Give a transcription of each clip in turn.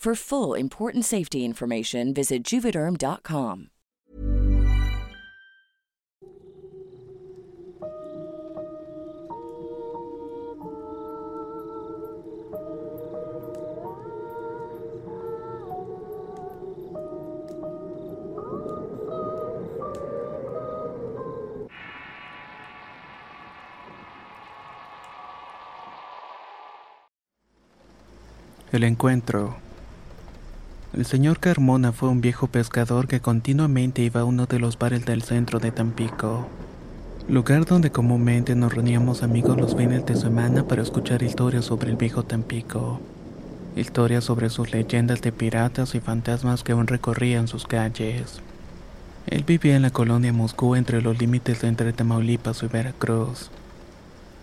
For full important safety information, visit juvederm.com. El encuentro. El señor Carmona fue un viejo pescador que continuamente iba a uno de los bares del centro de Tampico, lugar donde comúnmente nos reuníamos amigos los fines de semana para escuchar historias sobre el viejo Tampico, historias sobre sus leyendas de piratas y fantasmas que aún recorrían sus calles. Él vivía en la colonia Moscú entre los límites entre Tamaulipas y Veracruz.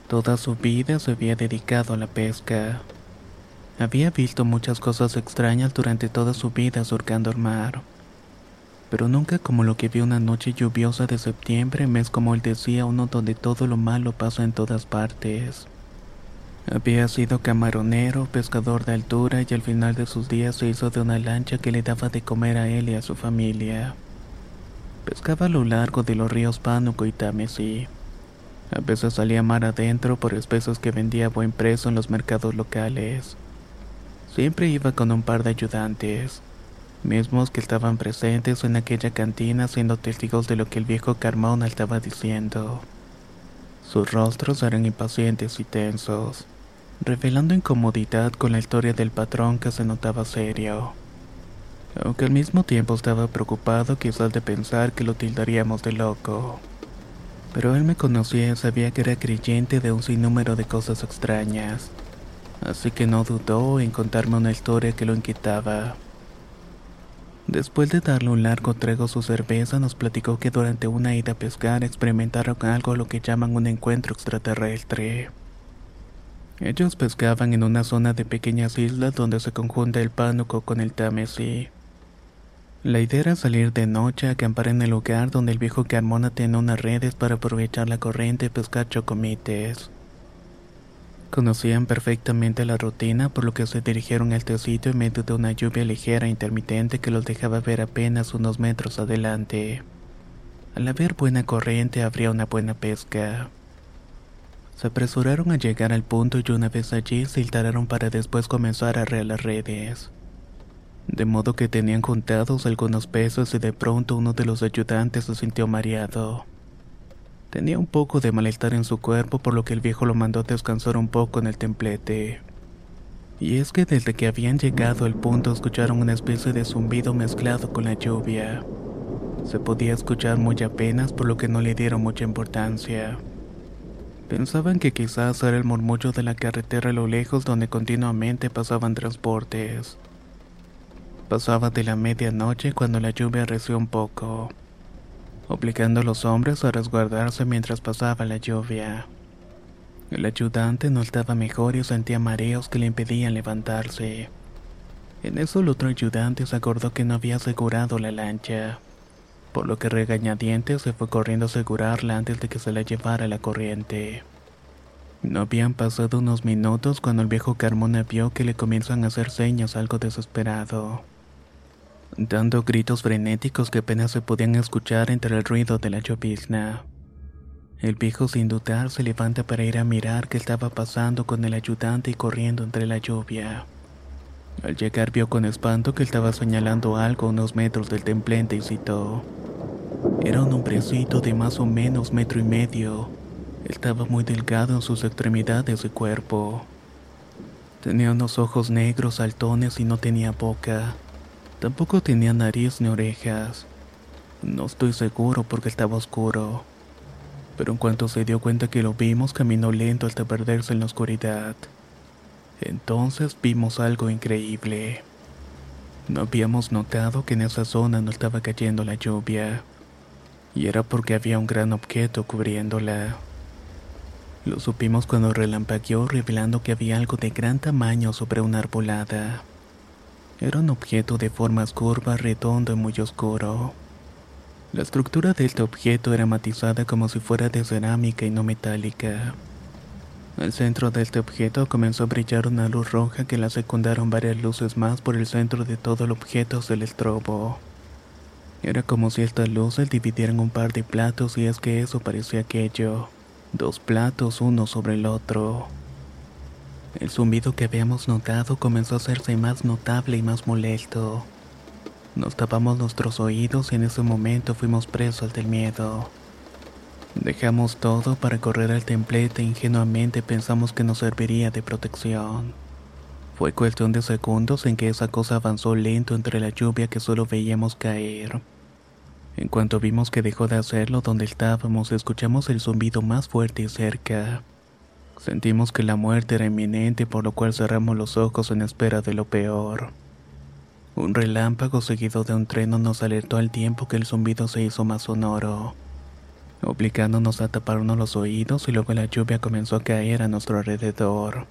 Toda su vida se había dedicado a la pesca. Había visto muchas cosas extrañas durante toda su vida surcando el mar, pero nunca como lo que vio una noche lluviosa de septiembre, mes como él decía, uno donde todo lo malo pasa en todas partes. Había sido camaronero, pescador de altura y al final de sus días se hizo de una lancha que le daba de comer a él y a su familia. Pescaba a lo largo de los ríos Pánuco y Támesis. A veces salía mar adentro por especies que vendía a buen precio en los mercados locales. Siempre iba con un par de ayudantes, mismos que estaban presentes en aquella cantina siendo testigos de lo que el viejo Carmona estaba diciendo. Sus rostros eran impacientes y tensos, revelando incomodidad con la historia del patrón que se notaba serio. Aunque al mismo tiempo estaba preocupado quizás de pensar que lo tildaríamos de loco. Pero él me conocía y sabía que era creyente de un sinnúmero de cosas extrañas así que no dudó en contarme una historia que lo inquietaba. Después de darle un largo trago a su cerveza, nos platicó que durante una ida a pescar experimentaron algo lo que llaman un encuentro extraterrestre. Ellos pescaban en una zona de pequeñas islas donde se conjunta el Pánuco con el Támesis. La idea era salir de noche a acampar en el lugar donde el viejo Carmona tenía unas redes para aprovechar la corriente y pescar chocomites. Conocían perfectamente la rutina, por lo que se dirigieron al sitio en medio de una lluvia ligera e intermitente que los dejaba ver apenas unos metros adelante. Al haber buena corriente habría una buena pesca. Se apresuraron a llegar al punto y una vez allí se instalaron para después comenzar a rear las redes. De modo que tenían juntados algunos pesos y de pronto uno de los ayudantes se sintió mareado. Tenía un poco de malestar en su cuerpo por lo que el viejo lo mandó a descansar un poco en el templete. Y es que desde que habían llegado al punto escucharon una especie de zumbido mezclado con la lluvia. Se podía escuchar muy apenas por lo que no le dieron mucha importancia. Pensaban que quizás era el murmullo de la carretera a lo lejos donde continuamente pasaban transportes. Pasaba de la medianoche cuando la lluvia reció un poco obligando a los hombres a resguardarse mientras pasaba la lluvia. El ayudante no estaba mejor y sentía mareos que le impedían levantarse. En eso el otro ayudante se acordó que no había asegurado la lancha, por lo que regañadiente se fue corriendo a asegurarla antes de que se la llevara la corriente. No habían pasado unos minutos cuando el viejo Carmona vio que le comienzan a hacer señas algo desesperado dando gritos frenéticos que apenas se podían escuchar entre el ruido de la llovizna. El viejo sin dudar se levanta para ir a mirar qué estaba pasando con el ayudante y corriendo entre la lluvia. Al llegar vio con espanto que estaba señalando algo a unos metros del templete y citó. Era un hombrecito de más o menos metro y medio. Estaba muy delgado en sus extremidades y cuerpo. Tenía unos ojos negros saltones y no tenía boca. Tampoco tenía nariz ni orejas. No estoy seguro porque estaba oscuro pero en cuanto se dio cuenta que lo vimos, caminó lento hasta perderse en la oscuridad. Entonces vimos algo increíble. No habíamos notado que en esa zona no estaba cayendo la lluvia, y era porque había un gran objeto cubriéndola. Lo supimos cuando relampagueó revelando que había algo de gran tamaño sobre una arbolada. Era un objeto de formas curvas, redondo y muy oscuro. La estructura de este objeto era matizada como si fuera de cerámica y no metálica. Al centro de este objeto comenzó a brillar una luz roja que la secundaron varias luces más por el centro de todo el objeto del estrobo. Era como si estas luces dividieran un par de platos y es que eso parecía aquello. Dos platos uno sobre el otro. El zumbido que habíamos notado comenzó a hacerse más notable y más molesto. Nos tapamos nuestros oídos y en ese momento fuimos presos del miedo. Dejamos todo para correr al templete e ingenuamente pensamos que nos serviría de protección. Fue cuestión de segundos en que esa cosa avanzó lento entre la lluvia que solo veíamos caer. En cuanto vimos que dejó de hacerlo donde estábamos, escuchamos el zumbido más fuerte y cerca. Sentimos que la muerte era inminente, por lo cual cerramos los ojos en espera de lo peor. Un relámpago seguido de un trueno nos alertó al tiempo que el zumbido se hizo más sonoro, obligándonos a taparnos los oídos y luego la lluvia comenzó a caer a nuestro alrededor.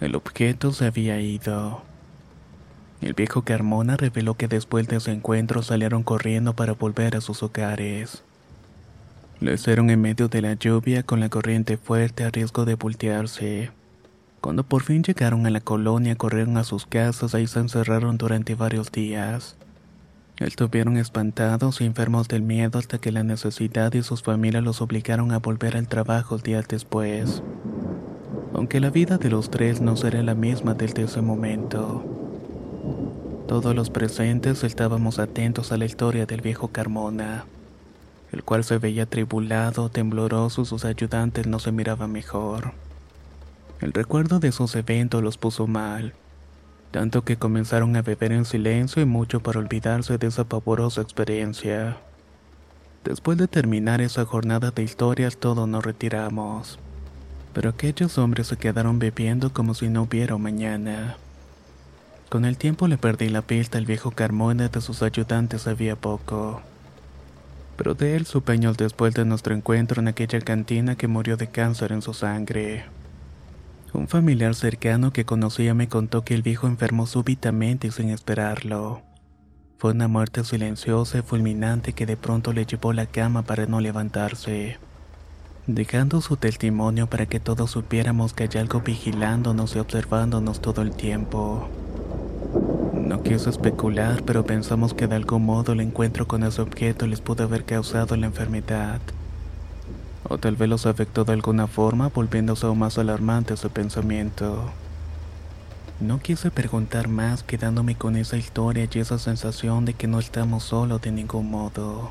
El objeto se había ido. El viejo Carmona reveló que después de ese encuentro salieron corriendo para volver a sus hogares. Lo hicieron en medio de la lluvia con la corriente fuerte a riesgo de voltearse. Cuando por fin llegaron a la colonia, corrieron a sus casas, ahí se encerraron durante varios días. Estuvieron espantados y enfermos del miedo hasta que la necesidad y sus familias los obligaron a volver al trabajo días después. Aunque la vida de los tres no será la misma desde ese momento. Todos los presentes estábamos atentos a la historia del viejo Carmona, el cual se veía tribulado, tembloroso, sus ayudantes no se miraban mejor. El recuerdo de esos eventos los puso mal, tanto que comenzaron a beber en silencio y mucho para olvidarse de esa pavorosa experiencia. Después de terminar esa jornada de historias todos nos retiramos, pero aquellos hombres se quedaron bebiendo como si no hubiera mañana. Con el tiempo le perdí la pista al viejo Carmona de sus ayudantes había poco. Pero de él supe años después de nuestro encuentro en aquella cantina que murió de cáncer en su sangre. Un familiar cercano que conocía me contó que el viejo enfermó súbitamente y sin esperarlo. Fue una muerte silenciosa y fulminante que de pronto le llevó la cama para no levantarse, dejando su testimonio para que todos supiéramos que hay algo vigilándonos y observándonos todo el tiempo. No quiso especular, pero pensamos que de algún modo el encuentro con ese objeto les pudo haber causado la enfermedad o tal vez los afectó de alguna forma volviéndose aún más alarmante su pensamiento. No quise preguntar más quedándome con esa historia y esa sensación de que no estamos solos de ningún modo.